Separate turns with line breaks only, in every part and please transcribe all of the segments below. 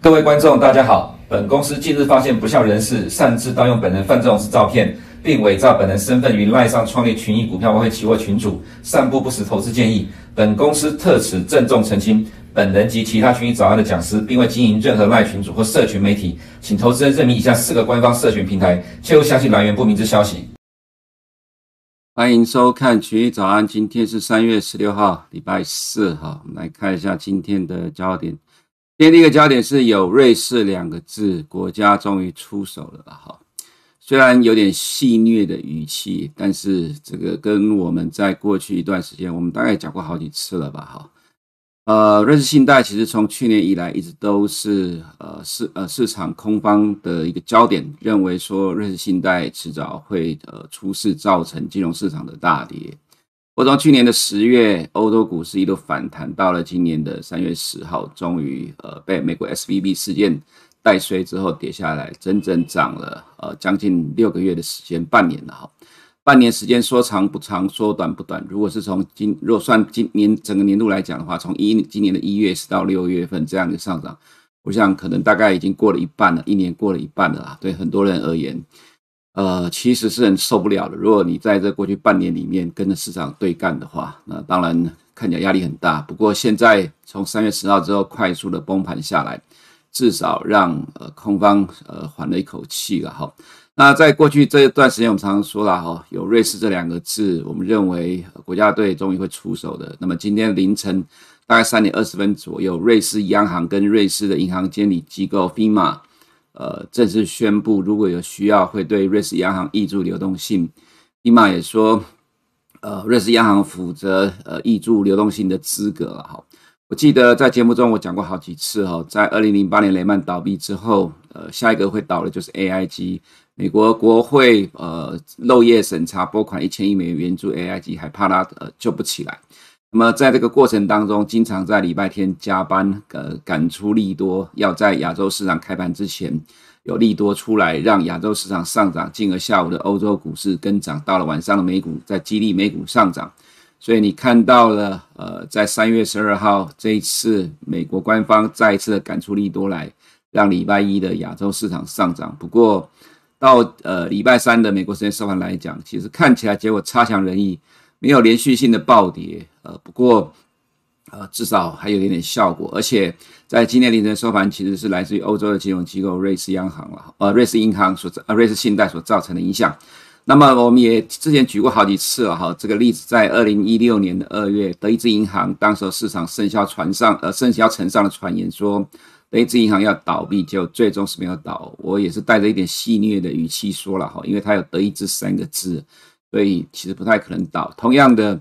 各位观众，大家好。本公司近日发现不肖人士擅自盗用本人范仲式照片，并伪造本人身份于赖上创立群益股票外汇期货群组，散布不实投资建议。本公司特此郑重澄清，本人及其他群益早安的讲师，并未经营任何赖群组或社群媒体，请投资人认明以下四个官方社群平台，切勿相信来源不明之消息。
欢迎收看群益早安，今天是三月十六号，礼拜四哈，我们来看一下今天的焦点。今天第一个焦点是有瑞士两个字，国家终于出手了哈。虽然有点戏谑的语气，但是这个跟我们在过去一段时间，我们大概讲过好几次了吧哈。呃，瑞士信贷其实从去年以来一直都是呃市呃市场空方的一个焦点，认为说瑞士信贷迟早会呃出事，造成金融市场的大跌。我从去年的十月，欧洲股市一路反弹，到了今年的三月十号，终于呃被美国 SVB 事件带衰之后跌下来，整整涨了呃将近六个月的时间，半年了哈。半年时间说长不长，说短不短。如果是从今，如果算今年整个年度来讲的话，从一今年的一月是到六月份这样的上涨，我想可能大概已经过了一半了，一年过了一半了啊。对很多人而言。呃，其实是很受不了的。如果你在这过去半年里面跟着市场对干的话，那当然看起来压力很大。不过现在从三月十号之后快速的崩盘下来，至少让呃空方呃缓了一口气了哈。那在过去这一段时间，我们常常说了哈，有瑞士这两个字，我们认为国家队终于会出手的。那么今天凌晨大概三点二十分左右，瑞士央行跟瑞士的银行监理机构 FIMA，。呃，正式宣布，如果有需要，会对瑞士央行挹注流动性。FIMA 也说，呃，瑞士央行负责呃挹注流动性的资格了哈。我记得在节目中我讲过好几次哈，在二零零八年雷曼倒闭之后，呃，下一个会倒的就是 AIG。美国国会呃漏夜审查拨款一千亿美元援助 AIG，还怕它呃救不起来。那么在这个过程当中，经常在礼拜天加班，呃，赶出利多，要在亚洲市场开盘之前有利多出来，让亚洲市场上涨，进而下午的欧洲股市跟涨，到了晚上的美股再激励美股上涨。所以你看到了，呃，在三月十二号这一次，美国官方再一次的赶出利多来，让礼拜一的亚洲市场上涨。不过到呃礼拜三的美国时间收盘来讲，其实看起来结果差强人意。没有连续性的暴跌，呃，不过，呃，至少还有一点点效果，而且在今天凌晨收盘，其实是来自于欧洲的金融机构瑞士央行了，呃，瑞士银行所呃瑞士信贷所造成的影响。那么我们也之前举过好几次了哈，这个例子在二零一六年的二月，德意志银行当时市场甚嚣传上，呃，甚嚣尘上的传言说德意志银行要倒闭，就最终是没有倒。我也是带着一点戏谑的语气说了哈，因为它有德意志三个字。所以其实不太可能倒。同样的，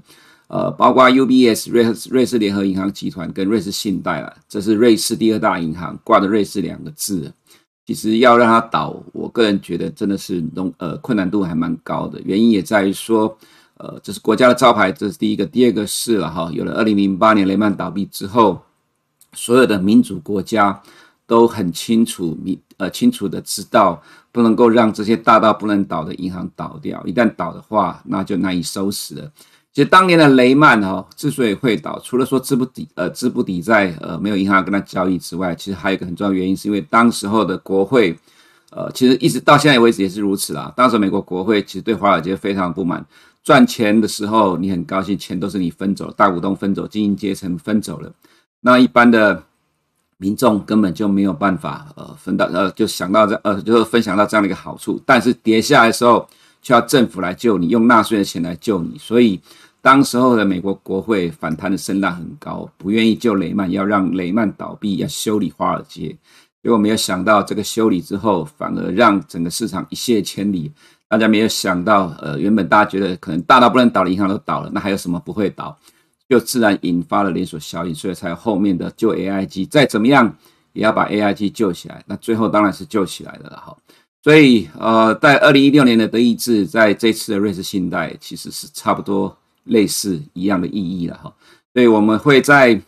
呃，包括 UBS 瑞士瑞士联合银行集团跟瑞士信贷了，这是瑞士第二大银行，挂着瑞士两个字。其实要让它倒，我个人觉得真的是容呃困难度还蛮高的。原因也在于说，呃，这是国家的招牌，这是第一个。第二个是了哈，有了二零零八年雷曼倒闭之后，所有的民主国家都很清楚明呃清楚的知道。不能够让这些大到不能倒的银行倒掉，一旦倒的话，那就难以收拾了。其实当年的雷曼哈之所以会倒，除了说资不抵呃资不抵债呃没有银行跟他交易之外，其实还有一个很重要原因，是因为当时候的国会呃其实一直到现在为止也是如此啦。当时美国国会其实对华尔街非常不满，赚钱的时候你很高兴，钱都是你分走，大股东分走，精英阶层分走了，那一般的。民众根本就没有办法，呃，分到，呃，就想到这，呃，就是分享到这样的一个好处。但是跌下来的时候，却要政府来救你，用纳税的钱来救你。所以，当时候的美国国会反弹的声浪很高，不愿意救雷曼，要让雷曼倒闭，要修理华尔街。结果没有想到，这个修理之后，反而让整个市场一泻千里。大家没有想到，呃，原本大家觉得可能大到不能倒的银行都倒了，那还有什么不会倒？就自然引发了连锁效应，所以才有后面的救 AIG，再怎么样也要把 AIG 救起来。那最后当然是救起来的了哈。所以呃，在二零一六年的德意志，在这次的瑞士信贷其实是差不多类似一样的意义了哈。所以我们会在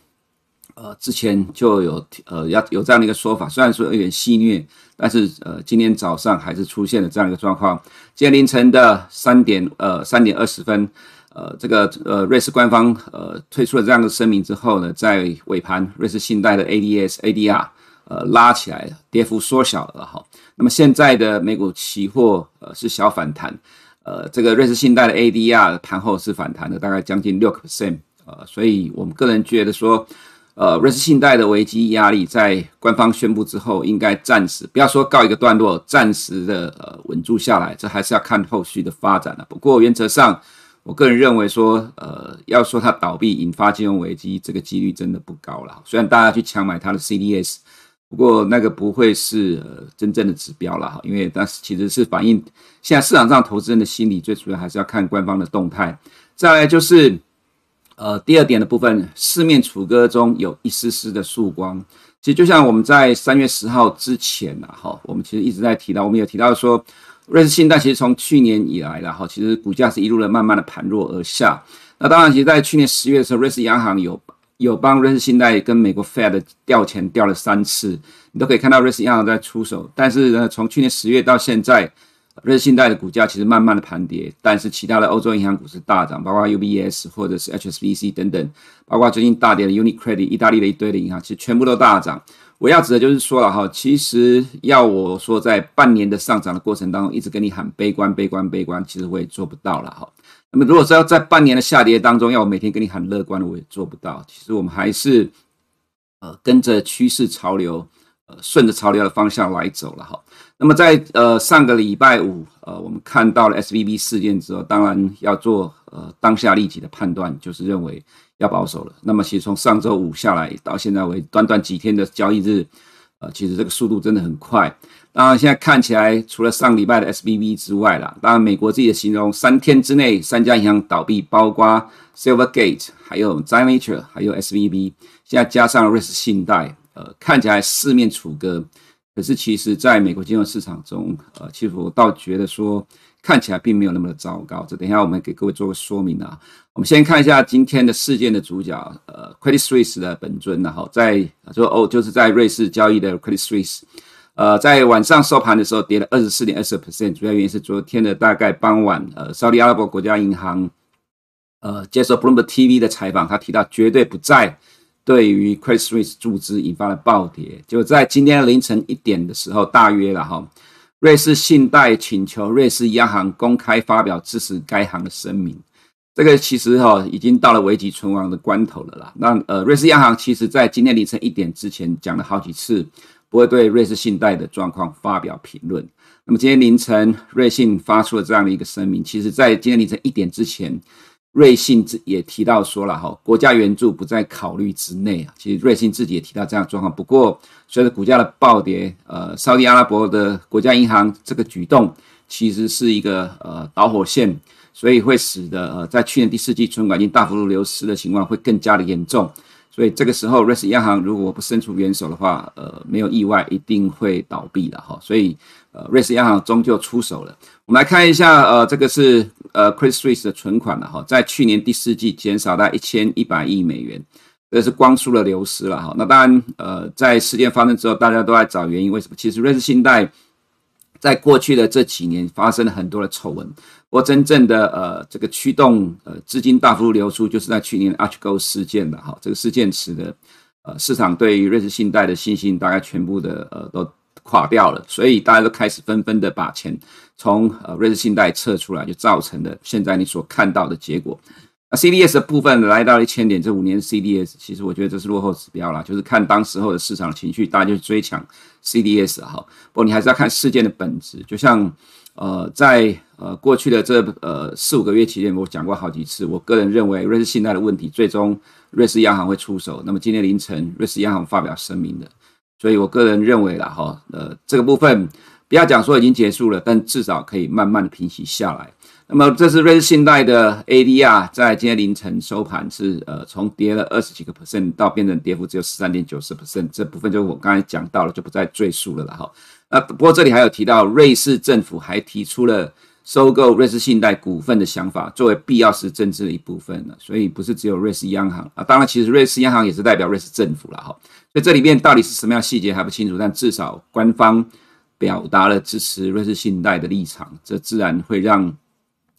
呃，之前就有呃要有这样的一个说法，虽然说有点戏谑，但是呃，今天早上还是出现了这样一个状况。今天凌晨的三点呃三点二十分，呃，这个呃瑞士官方呃推出了这样的声明之后呢，在尾盘瑞士信贷的 ADS ADR 呃拉起来了，跌幅缩小了哈。那么现在的美股期货呃是小反弹，呃，这个瑞士信贷的 ADR 盘后是反弹的，大概将近六个 percent，呃，所以我们个人觉得说。呃，瑞士信贷的危机压力在官方宣布之后，应该暂时不要说告一个段落，暂时的呃稳住下来，这还是要看后续的发展了。不过原则上，我个人认为说，呃，要说它倒闭引发金融危机，这个几率真的不高了。虽然大家去抢买它的 CDS，不过那个不会是呃真正的指标了哈，因为它其实是反映现在市场上投资人的心理，最主要还是要看官方的动态。再来就是。呃，第二点的部分，四面楚歌中有一丝丝的曙光。其实就像我们在三月十号之前呢，哈，我们其实一直在提到，我们有提到说，瑞士信贷其实从去年以来，然后其实股价是一路的慢慢的盘弱而下。那当然，其实在去年十月的时候，瑞士央行有有帮瑞士信贷跟美国 Fed 调钱调了三次，你都可以看到瑞士央行在出手。但是呢，从去年十月到现在。瑞信贷的股价其实慢慢的盘跌，但是其他的欧洲银行股市大涨，包括 UBS 或者是 HSBC 等等，包括最近大跌的 UniCredit，意大利的一堆的银行，其实全部都大涨。我要指的就是说了哈，其实要我说在半年的上涨的过程当中，一直跟你喊悲观、悲观、悲观，其实我也做不到了哈。那么如果说要在半年的下跌当中，要我每天跟你喊乐观的，我也做不到。其实我们还是呃跟着趋势潮流，呃顺着潮流的方向来走了哈。那么在呃上个礼拜五，呃我们看到了 SVB 事件之后，当然要做呃当下立即的判断，就是认为要保守了。那么其实从上周五下来到现在为短短几天的交易日，呃其实这个速度真的很快。当然现在看起来，除了上礼拜的 SVB 之外啦，当然美国自己的形容三天之内三家银行倒闭，包括 Silvergate，还有 Signature 还有 SVB，现在加上瑞士信贷，呃看起来四面楚歌。可是，其实，在美国金融市场中，呃，其实我倒觉得说，看起来并没有那么的糟糕。这等一下我们给各位做个说明啊。我们先看一下今天的事件的主角，呃，Credit Suisse 的本尊，然后在就哦，就是在瑞士交易的 Credit Suisse，呃，在晚上收盘的时候跌了二十四点二十 percent，主要原因是昨天的大概傍晚，呃，沙特阿拉伯国家银行，呃，接受 Bloomberg TV 的采访，他提到绝对不在。对于 Credit Suisse 注资引发了暴跌，就在今天凌晨一点的时候，大约了哈，瑞士信贷请求瑞士央行公开发表支持该行的声明。这个其实哈已经到了危急存亡的关头了啦。那呃，瑞士央行其实在今天凌晨一点之前讲了好几次，不会对瑞士信贷的状况发表评论。那么今天凌晨，瑞信发出了这样的一个声明，其实在今天凌晨一点之前。瑞信自也提到说了哈，国家援助不在考虑之内啊。其实瑞信自己也提到这样的状况。不过随着股价的暴跌，呃，沙特阿拉伯的国家银行这个举动其实是一个呃导火线，所以会使得呃在去年第四季存款金大幅度流失的情况会更加的严重。所以这个时候瑞士央行如果不伸出援手的话，呃，没有意外一定会倒闭的哈。所以呃，瑞士央行终究出手了。我们来看一下，呃，这个是呃，Credit Suisse 的存款了哈，在去年第四季减少到一千一百亿美元，这是光速的流失了哈。那当然，呃，在事件发生之后，大家都在找原因，为什么？其实瑞士信贷在过去的这几年发生了很多的丑闻，不过真正的呃，这个驱动呃资金大幅度流出，就是在去年 Archgo 事件的哈，这个事件使得呃市场对于瑞士信贷的信心大概全部的呃都。垮掉了，所以大家都开始纷纷的把钱从呃瑞士信贷撤出来，就造成了现在你所看到的结果。那 CDS 的部分来到一千点，这五年 CDS 其实我觉得这是落后指标了，就是看当时候的市场情绪，大家就追抢 CDS 哈。不过你还是要看事件的本质，就像呃在呃过去的这呃四五个月期间，我讲过好几次，我个人认为瑞士信贷的问题最终瑞士央行会出手。那么今天凌晨瑞士央行发表声明的。所以我个人认为啦，哈，呃，这个部分不要讲说已经结束了，但至少可以慢慢的平息下来。那么这是瑞士信贷的 ADR，在今天凌晨收盘是呃从跌了二十几个 percent 到变成跌幅只有十三点九四 percent，这部分就我刚才讲到了，就不再赘述了啦，哈。那不过这里还有提到，瑞士政府还提出了收购瑞士信贷股份的想法，作为必要时政治的一部分了。所以不是只有瑞士央行啊，当然其实瑞士央行也是代表瑞士政府了哈。所以这里面到底是什么样细节还不清楚，但至少官方表达了支持瑞士信贷的立场，这自然会让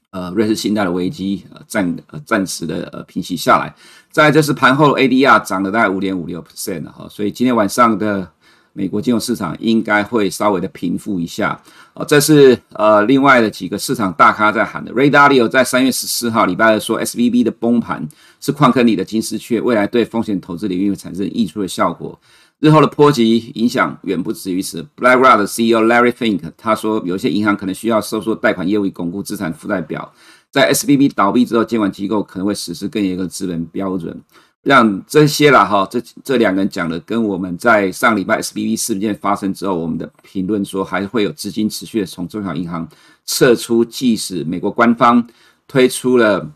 呃瑞士信贷的危机呃暂呃暂时的呃平息下来。再来就是盘后 ADR 涨了大概五点五六 percent 哈，所以今天晚上的。美国金融市场应该会稍微的平复一下，哦，这是呃另外的几个市场大咖在喊的。Ray Dalio 在三月十四号礼拜二说，SVB 的崩盘是矿坑里的金丝雀，未来对风险投资领域会产生溢出的效果，日后的波及影响远不止于此。BlackRock 的 CEO Larry Fink 他说，有些银行可能需要收缩贷款业务以巩固资产负债表，在 SVB 倒闭之后，监管机构可能会实施更严格的资本标准。让这些啦哈，这这两个人讲的，跟我们在上礼拜 SVB 事件发生之后，我们的评论说，还会有资金持续的从中小银行撤出，即使美国官方推出了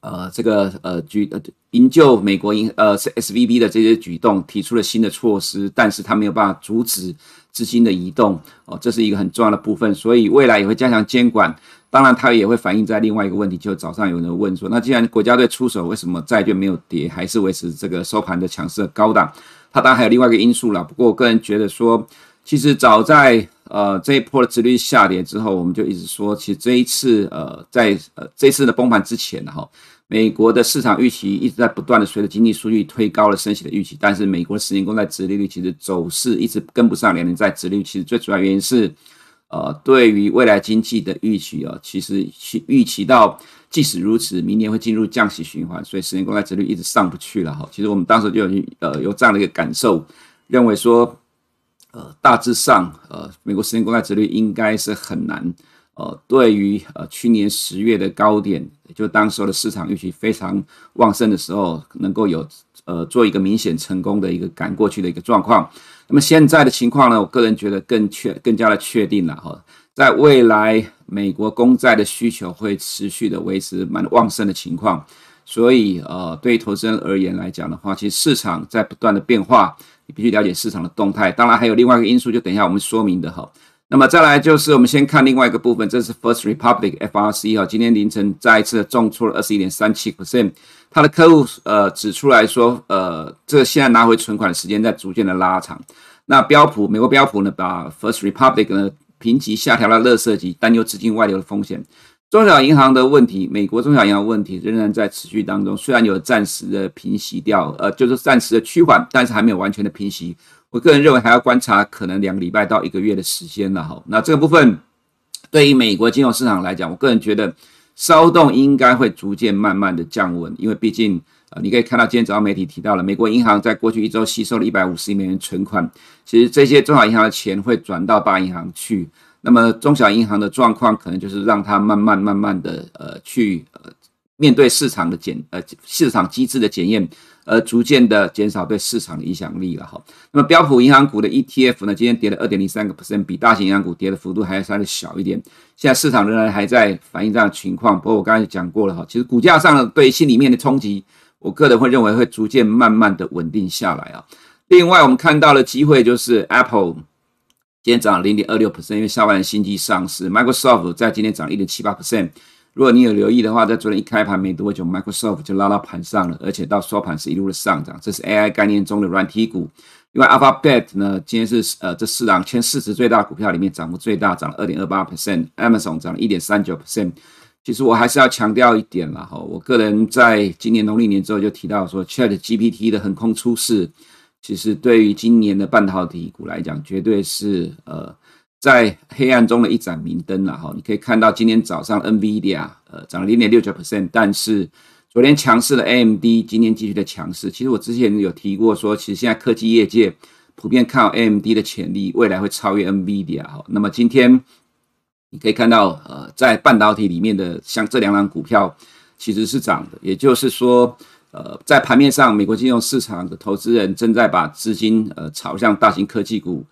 呃这个呃举呃营救美国银呃是 SVB 的这些举动，提出了新的措施，但是他没有办法阻止资金的移动哦，这是一个很重要的部分，所以未来也会加强监管。当然，它也会反映在另外一个问题，就早上有人问说，那既然国家队出手，为什么债券没有跌，还是维持这个收盘的强势高档？它当然还有另外一个因素啦。不过我个人觉得说，其实早在呃这一波的殖利率下跌之后，我们就一直说，其实这一次呃在呃这次的崩盘之前哈，美国的市场预期一直在不断的随着经济数据推高了升息的预期，但是美国十年公债殖利率其实走势一直跟不上两年债殖利率，其实最主要原因是。呃，对于未来经济的预期啊，其实预期到，即使如此，明年会进入降息循环，所以十年公债殖率一直上不去了哈。其实我们当时就有呃有这样的一个感受，认为说，呃，大致上呃，美国十年公债殖率应该是很难，呃，对于呃去年十月的高点，就当时候的市场预期非常旺盛的时候，能够有呃做一个明显成功的一个赶过去的一个状况。那么现在的情况呢，我个人觉得更确更加的确定了哈，在未来美国公债的需求会持续的维持蛮旺盛的情况，所以呃，对于投资人而言来讲的话，其实市场在不断的变化，你必须了解市场的动态。当然还有另外一个因素，就等一下我们说明的哈。那么再来就是我们先看另外一个部分，这是 First Republic FRC 哈，今天凌晨再一次重挫了二十一点三七 percent。他的客户呃指出来说，呃，这个现在拿回存款的时间在逐渐的拉长。那标普美国标普呢，把 First Republic 呢评级下调到垃圾级，担忧资金外流的风险。中小银行的问题，美国中小银行问题仍然在持续当中，虽然有暂时的平息掉，呃，就是暂时的趋缓，但是还没有完全的平息。我个人认为还要观察可能两个礼拜到一个月的时间了哈。那这个部分对于美国金融市场来讲，我个人觉得。骚动应该会逐渐慢慢的降温，因为毕竟，呃，你可以看到今天早上媒体提到了，美国银行在过去一周吸收了一百五十亿美元存款，其实这些中小银行的钱会转到大银行去，那么中小银行的状况可能就是让它慢慢慢慢的呃去呃面对市场的检呃市场机制的检验。而逐渐的减少对市场的影响力了哈。那么标普银行股的 ETF 呢，今天跌了二点零三个 percent，比大型银行股跌的幅度还要稍微小一点。现在市场仍然还在反映这样的情况，不过我刚才讲过了哈，其实股价上对心里面的冲击，我个人会认为会逐渐慢慢的稳定下来啊。另外我们看到的机会就是 Apple 今天涨了零点二六 percent，因为下半年新机上市；Microsoft 在今天涨一点七八 percent。如果你有留意的话，在昨天一开盘没多久，Microsoft 就拉到盘上了，而且到收盘是一路的上涨。这是 AI 概念中的软体股。另外，Alphabet 呢，今天是呃这四档前市值最大股票里面涨幅最大，涨了二点二八 percent。Amazon 涨了一点三九 percent。其实我还是要强调一点啦，哈，我个人在今年农历年之后就提到说，ChatGPT 的横空出世，其实对于今年的半导体股来讲，绝对是呃。在黑暗中的一盏明灯了哈，你可以看到今天早上 NVIDIA 呃涨了零点六九 percent，但是昨天强势的 AMD 今天继续的强势。其实我之前有提过说，其实现在科技业界普遍看好 AMD 的潜力，未来会超越 NVIDIA 哈。那么今天你可以看到呃在半导体里面的像这两档股票其实是涨的，也就是说呃在盘面上，美国金融市场的投资人正在把资金呃朝向大型科技股。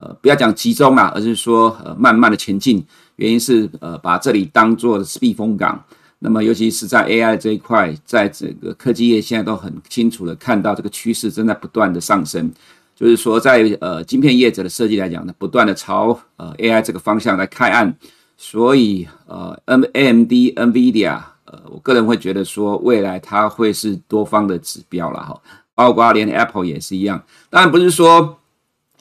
呃，不要讲集中啦，而是说呃，慢慢的前进。原因是呃，把这里当做是避风港。那么，尤其是在 AI 这一块，在整个科技业现在都很清楚的看到这个趋势正在不断的上升。就是说在，呃晶片业者的设计来讲呢，不断的朝呃 AI 这个方向来开案。所以呃，N AMD、NVIDIA，呃，我个人会觉得说未来它会是多方的指标了哈，包括连 Apple 也是一样。当然不是说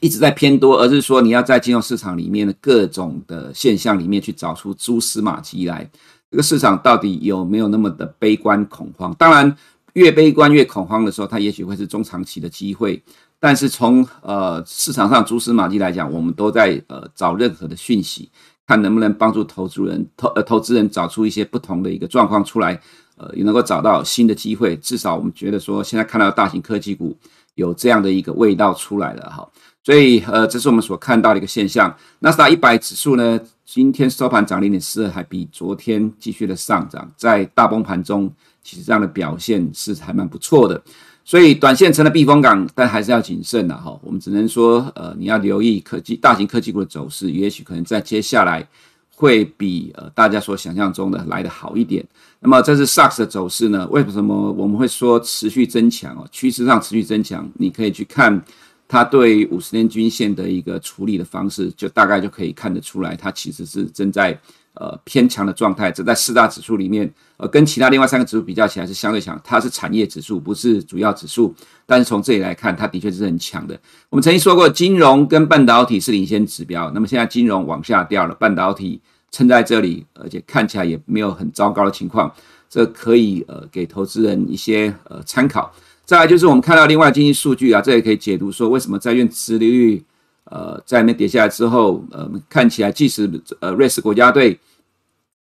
一直在偏多，而是说你要在金融市场里面的各种的现象里面去找出蛛丝马迹来，这个市场到底有没有那么的悲观恐慌？当然，越悲观越恐慌的时候，它也许会是中长期的机会。但是从呃市场上蛛丝马迹来讲，我们都在呃找任何的讯息，看能不能帮助投资人投呃投资人找出一些不同的一个状况出来，呃也能够找到新的机会。至少我们觉得说，现在看到大型科技股有这样的一个味道出来了哈。所以呃这是我们所看到的一个现象。纳斯达克一百指数呢，今天收盘涨零点四，还比昨天继续的上涨，在大崩盘中，其实这样的表现是还蛮不错的。所以短线成了避风港，但还是要谨慎的哈。我们只能说，呃，你要留意科技大型科技股的走势，也许可能在接下来会比呃大家所想象中的来得好一点。那么这是 SOX 的走势呢？为什么我们会说持续增强哦？趋势上持续增强，你可以去看它对五十年均线的一个处理的方式，就大概就可以看得出来，它其实是正在。呃，偏强的状态，这在四大指数里面，呃，跟其他另外三个指数比较起来是相对强。它是产业指数，不是主要指数，但是从这里来看，它的确是很强的。我们曾经说过，金融跟半导体是领先指标，那么现在金融往下掉了，半导体撑在这里，而且看起来也没有很糟糕的情况，这可以呃给投资人一些呃参考。再来就是我们看到另外经济数据啊，这也可以解读说为什么债券殖利率呃在那跌下来之后，呃看起来即使呃瑞士国家队。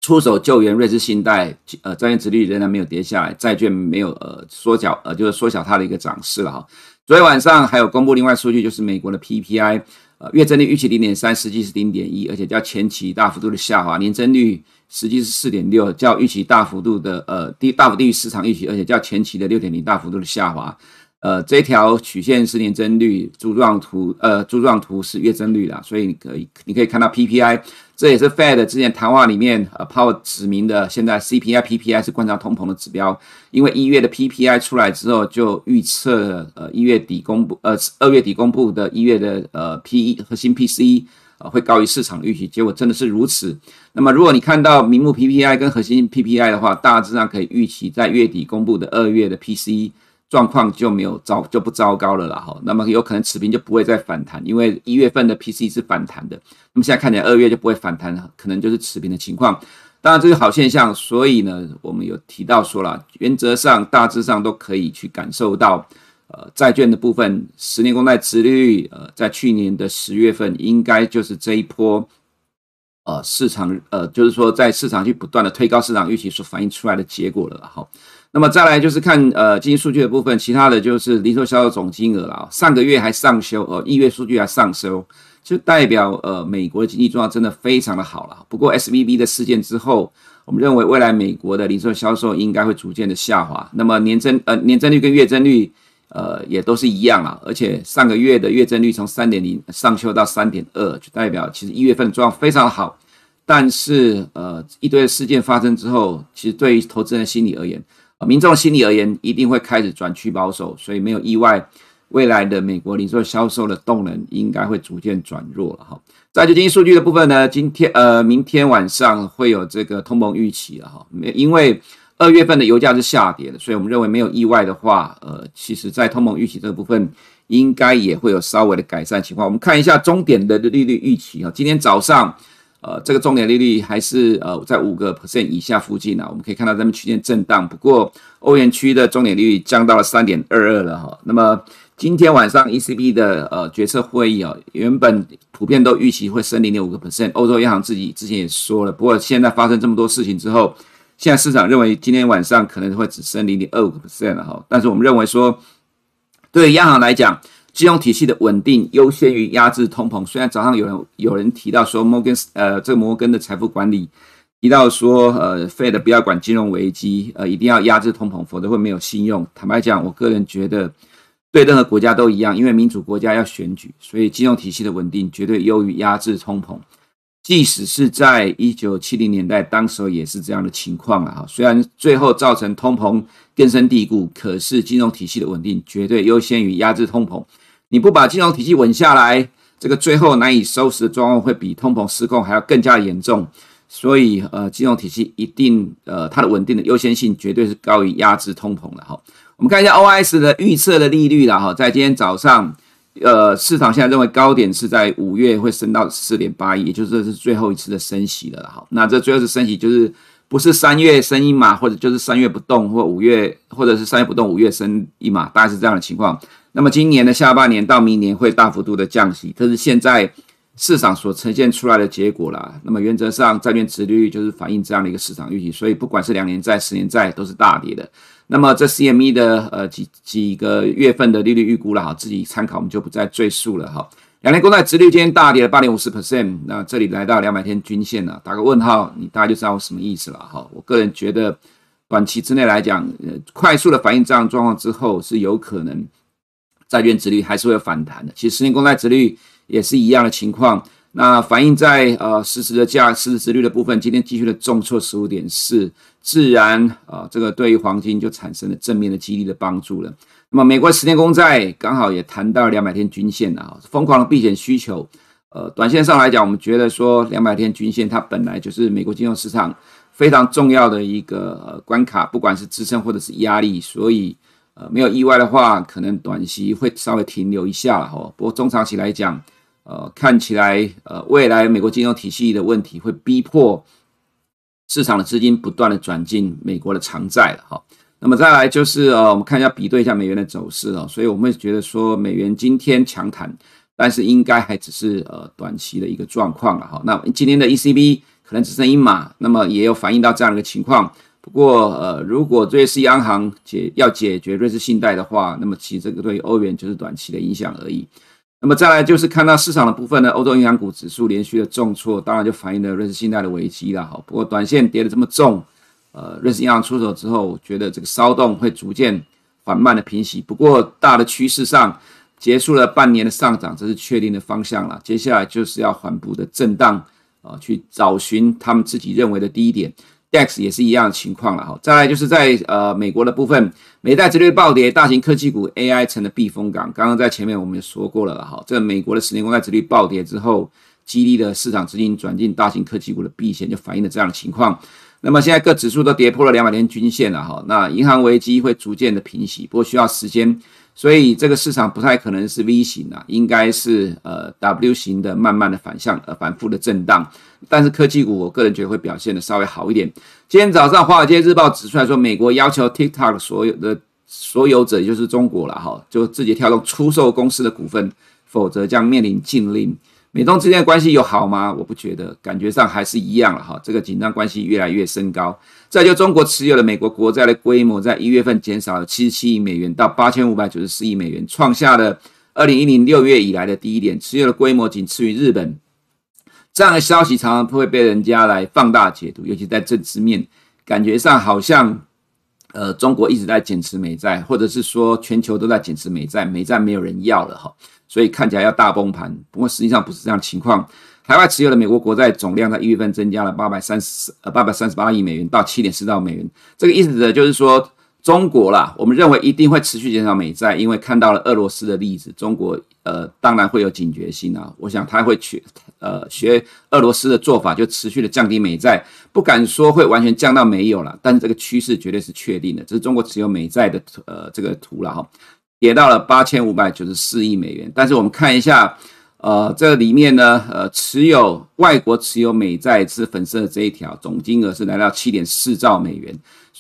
出手救援瑞士信贷，呃，债券殖利率仍然没有跌下来，债券没有呃缩小，呃，就是缩小它的一个涨势了哈。昨天晚上还有公布另外数据，就是美国的 PPI，呃，月增率预期零点三，实际是零点一，而且较前期大幅度的下滑，年增率实际是四点六，较预期大幅度的呃低，大幅低于市场预期，而且较前期的六点零大幅度的下滑。呃，这条曲线是年增率，柱状图，呃，柱状图是月增率啦，所以你可以，你可以看到 PPI，这也是 Fed 之前谈话里面呃 Powell 指明的，现在 CPI、PPI 是观察通膨的指标，因为一月的 PPI 出来之后就预测，呃，一月底公布，呃，二月底公布的一月的呃 P 核心 PCE 会高于市场预期，结果真的是如此。那么如果你看到名目 PPI 跟核心 PPI 的话，大致上可以预期在月底公布的二月的 PCE。状况就没有糟就不糟糕了啦哈，那么有可能持平就不会再反弹，因为一月份的 P C 是反弹的，那么现在看起来二月就不会反弹了，可能就是持平的情况。当然这是好现象，所以呢，我们有提到说了，原则上大致上都可以去感受到，呃，债券的部分，十年公债殖利率，呃，在去年的十月份应该就是这一波，呃，市场呃，就是说在市场去不断的推高市场预期所反映出来的结果了哈。那么再来就是看呃经济数据的部分，其他的就是零售销售总金额了。上个月还上修，呃一月数据还上修，就代表呃美国的经济状况真的非常的好了。不过 SVB 的事件之后，我们认为未来美国的零售销售应该会逐渐的下滑。那么年增呃年增率跟月增率呃也都是一样了，而且上个月的月增率从三点零上修到三点二，就代表其实一月份的状况非常好。但是呃一堆事件发生之后，其实对于投资人心理而言，民众心理而言，一定会开始转趋保守，所以没有意外，未来的美国零售销售的动能应该会逐渐转弱了哈。在就经济数据的部分呢，今天呃，明天晚上会有这个通膨预期了哈。没因为二月份的油价是下跌的，所以我们认为没有意外的话，呃，其实在通膨预期这个部分应该也会有稍微的改善情况。我们看一下终点的利率预期啊，今天早上。呃，这个重点利率还是呃在五个 percent 以下附近、啊，我们可以看到这边区间震荡。不过欧元区的重点利率降到了三点二二了哈。那么今天晚上 ECB 的呃决策会议啊，原本普遍都预期会升零点五个 percent，欧洲央行自己之前也说了。不过现在发生这么多事情之后，现在市场认为今天晚上可能会只升零点二五个 percent 了哈。但是我们认为说，对央行来讲，金融体系的稳定优先于压制通膨。虽然早上有人有人提到说摩根呃这个摩根的财富管理提到说呃 Fed 不要管金融危机，呃一定要压制通膨，否则会没有信用。坦白讲，我个人觉得对任何国家都一样，因为民主国家要选举，所以金融体系的稳定绝对优于压制通膨。即使是在一九七零年代，当时也是这样的情况了哈。虽然最后造成通膨根深蒂固，可是金融体系的稳定绝对优先于压制通膨。你不把金融体系稳下来，这个最后难以收拾的状况会比通膨失控还要更加严重。所以呃，金融体系一定呃，它的稳定的优先性绝对是高于压制通膨的哈。我们看一下 OIS 的预测的利率了哈，在今天早上，呃，市场现在认为高点是在五月会升到四点八一，也就是这是最后一次的升息了哈。那这最后一次升息就是不是三月升一码，或者就是三月不动，或五月或者是三月不动，五月升一码，大概是这样的情况。那么今年的下半年到明年会大幅度的降息，这是现在。市场所呈现出来的结果啦，那么原则上债券殖率就是反映这样的一个市场预期，所以不管是两年债、十年债都是大跌的。那么这 CME 的呃几几个月份的利率预估了哈，自己参考，我们就不再赘述了哈。两年公债殖率今天大跌了八点五十 percent，那这里来到两百天均线了，打个问号，你大概就知道我什么意思了哈。我个人觉得短期之内来讲，呃，快速的反映这样状况之后，是有可能债券殖利率还是会有反弹的。其实十年公债殖利率。也是一样的情况，那反映在呃实时的价、实时殖率的部分，今天继续的重挫十五点四，自然啊、呃，这个对于黄金就产生了正面的激励的帮助了。那么美国十年公债刚好也谈到两百天均线了啊，疯狂的避险需求。呃，短线上来讲，我们觉得说两百天均线它本来就是美国金融市场非常重要的一个呃关卡，不管是支撑或者是压力，所以呃没有意外的话，可能短期会稍微停留一下了哈。不过中长期来讲，呃，看起来，呃，未来美国金融体系的问题会逼迫市场的资金不断的转进美国的长债了哈。那么再来就是，呃，我们看一下比对一下美元的走势哦。所以我们会觉得说，美元今天强弹，但是应该还只是呃短期的一个状况了哈。那今天的 ECB 可能只剩一码，那么也有反映到这样的一个情况。不过，呃，如果瑞士央行解要解决瑞士信贷的话，那么其实这个对欧元就是短期的影响而已。那么再来就是看到市场的部分呢，欧洲银行股指数连续的重挫，当然就反映了瑞士信贷的危机了哈。不过短线跌得这么重，呃，瑞士银行出手之后，我觉得这个骚动会逐渐缓慢的平息。不过大的趋势上结束了半年的上涨，这是确定的方向了。接下来就是要缓步的震荡啊，去找寻他们自己认为的低点。DAX 也是一样的情况了哈，再来就是在呃美国的部分，美债殖利率暴跌，大型科技股 AI 成了避风港。刚刚在前面我们也说过了哈，这个美国的十年公债殖利率暴跌之后，激励的市场资金转进大型科技股的避险，就反映了这样的情况。那么现在各指数都跌破了两百天均线了哈，那银行危机会逐渐的平息，不过需要时间。所以这个市场不太可能是 V 型啊，应该是呃 W 型的，慢慢的反向呃反复的震荡。但是科技股，我个人觉得会表现的稍微好一点。今天早上《华尔街日报》指出来说，美国要求 TikTok 所有的所有者，就是中国了哈，就字节跳动出售公司的股份，否则将面临禁令。美中之间的关系有好吗？我不觉得，感觉上还是一样了哈。这个紧张关系越来越升高。再就中国持有的美国国债的规模，在一月份减少了七十七亿美元，到八千五百九十四亿美元，创下了二零一零六月以来的低点。持有的规模仅次于日本。这样的消息常常会被人家来放大解读，尤其在政治面，感觉上好像呃中国一直在减持美债，或者是说全球都在减持美债，美债没有人要了哈。所以看起来要大崩盘，不过实际上不是这样情况。海外持有的美国国债总量在一月份增加了八百三十呃八百三十八亿美元到七点四兆美元。这个意思呢，就是说中国啦，我们认为一定会持续减少美债，因为看到了俄罗斯的例子，中国呃当然会有警觉心啊。我想他会去呃学俄罗斯的做法，就持续的降低美债，不敢说会完全降到没有了，但是这个趋势绝对是确定的。这是中国持有美债的呃这个图了哈。跌到了八千五百九十四亿美元，但是我们看一下，呃，这里面呢，呃，持有外国持有美债是粉色的这一条，总金额是来到七点四兆美元，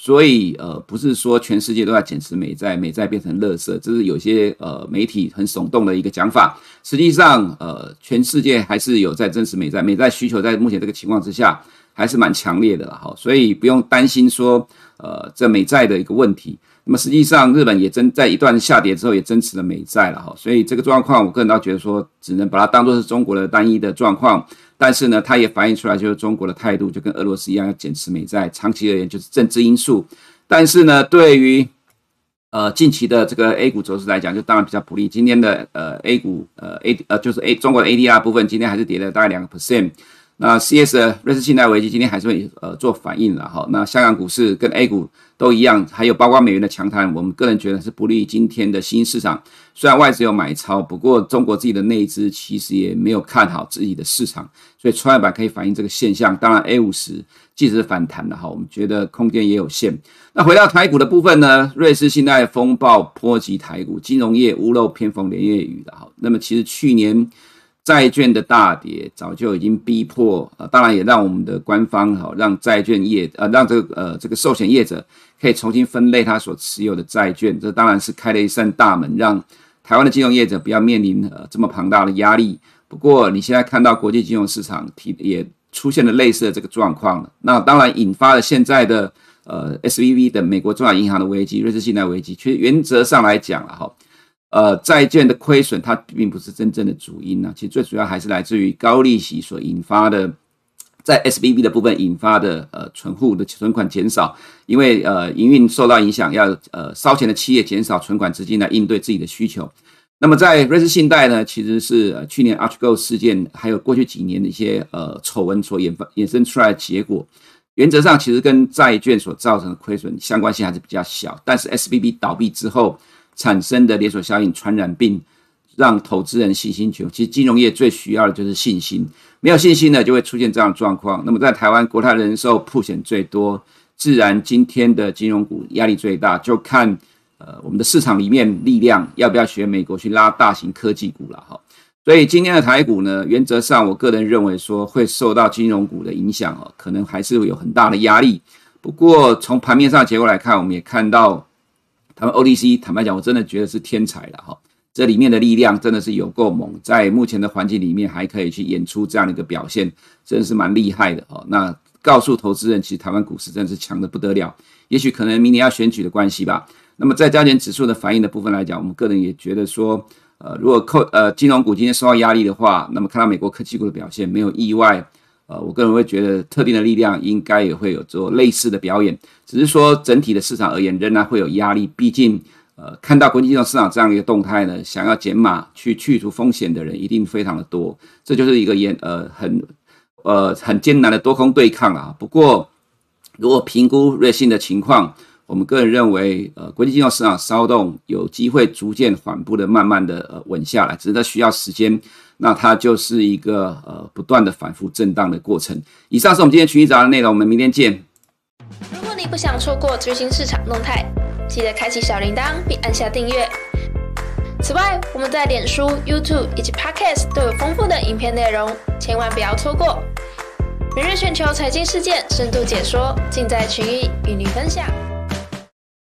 所以呃，不是说全世界都在减持美债，美债变成垃圾，这是有些呃媒体很耸动的一个讲法。实际上，呃，全世界还是有在增持美债，美债需求在目前这个情况之下还是蛮强烈的哈，所以不用担心说，呃，这美债的一个问题。那么实际上，日本也增在一段下跌之后也增持了美债了哈，所以这个状况，我个人倒觉得说，只能把它当作是中国的单一的状况。但是呢，它也反映出来就是中国的态度，就跟俄罗斯一样要减持美债，长期而言就是政治因素。但是呢，对于呃近期的这个 A 股走势来讲，就当然比较不利。今天的呃 A 股呃 A 呃就是 A 中国的 ADR 部分，今天还是跌了大概两个 percent。那 CS 瑞士信贷危机今天还是会呃做反应了哈。那香港股市跟 A 股都一样，还有包括美元的强弹，我们个人觉得是不利于今天的新市场。虽然外资有买超，不过中国自己的内资其实也没有看好自己的市场，所以创业板可以反映这个现象。当然 A 五十即使反弹的哈，我们觉得空间也有限。那回到台股的部分呢，瑞士信贷风暴波及台股，金融业屋漏偏逢连夜雨的哈。那么其实去年。债券的大跌早就已经逼迫，呃，当然也让我们的官方哈，让债券业呃，让这个呃这个寿险业者可以重新分类他所持有的债券，这当然是开了一扇大门，让台湾的金融业者不要面临呃这么庞大的压力。不过你现在看到国际金融市场提也出现了类似的这个状况了，那当然引发了现在的呃 SVB 的美国中小银行的危机、瑞士信贷危机。其实原则上来讲了哈。呃，债券的亏损它并不是真正的主因呢、啊，其实最主要还是来自于高利息所引发的，在 SBB 的部分引发的呃存户的存款减少，因为呃营运受到影响，要呃烧钱的企业减少存款资金来应对自己的需求。那么在瑞士信贷呢，其实是、呃、去年 ArchGo 事件还有过去几年的一些呃丑闻所衍发衍生出来的结果，原则上其实跟债券所造成的亏损相关性还是比较小，但是 SBB 倒闭之后。产生的连锁效应、传染病，让投资人信心全。其实金融业最需要的就是信心，没有信心呢，就会出现这样的状况。那么在台湾，国泰人寿破险最多，自然今天的金融股压力最大。就看呃我们的市场里面力量要不要学美国去拉大型科技股了哈。所以今天的台股呢，原则上我个人认为说会受到金融股的影响哦，可能还是会有很大的压力。不过从盘面上结构来看，我们也看到。他们 O D C，坦白讲，我真的觉得是天才了哈，这里面的力量真的是有够猛，在目前的环境里面还可以去演出这样的一个表现，真的是蛮厉害的哦。那告诉投资人，其实台湾股市真的是强得不得了。也许可能明年要选举的关系吧。那么在加权指数的反应的部分来讲，我们个人也觉得说，呃，如果扣呃金融股今天受到压力的话，那么看到美国科技股的表现，没有意外。呃，我个人会觉得特定的力量应该也会有做类似的表演，只是说整体的市场而言仍然会有压力。毕竟，呃，看到国际金融市场这样一个动态呢，想要减码去去除风险的人一定非常的多，这就是一个严呃很呃很艰难的多空对抗啊。不过，如果评估瑞信的情况，我们个人认为，呃，国际金融市场骚动有机会逐渐缓步的慢慢的呃稳下来，只是它需要时间。那它就是一个呃不断的反复震荡的过程。以上是我们今天群益早的内容，我们明天见。
如果你不想错过最新市场动态，记得开启小铃铛并按下订阅。此外，我们在脸书、YouTube 以及 Podcast 都有丰富的影片内容，千万不要错过。每日全球财经事件深度解说，尽在群益与您分享。